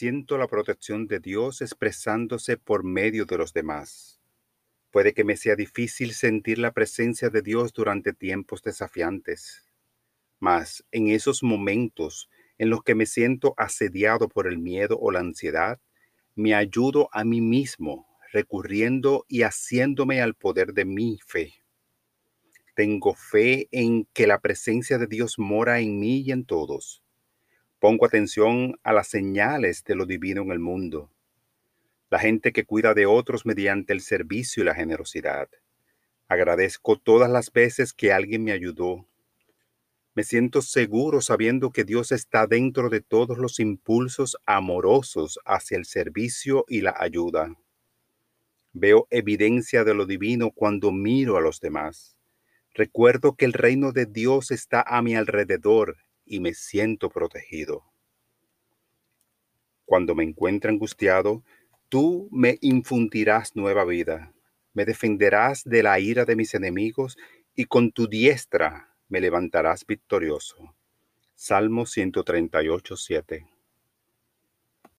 Siento la protección de Dios expresándose por medio de los demás. Puede que me sea difícil sentir la presencia de Dios durante tiempos desafiantes, mas en esos momentos en los que me siento asediado por el miedo o la ansiedad, me ayudo a mí mismo recurriendo y haciéndome al poder de mi fe. Tengo fe en que la presencia de Dios mora en mí y en todos. Pongo atención a las señales de lo divino en el mundo. La gente que cuida de otros mediante el servicio y la generosidad. Agradezco todas las veces que alguien me ayudó. Me siento seguro sabiendo que Dios está dentro de todos los impulsos amorosos hacia el servicio y la ayuda. Veo evidencia de lo divino cuando miro a los demás. Recuerdo que el reino de Dios está a mi alrededor y me siento protegido. Cuando me encuentre angustiado, tú me infundirás nueva vida, me defenderás de la ira de mis enemigos y con tu diestra me levantarás victorioso. Salmo 138, 7.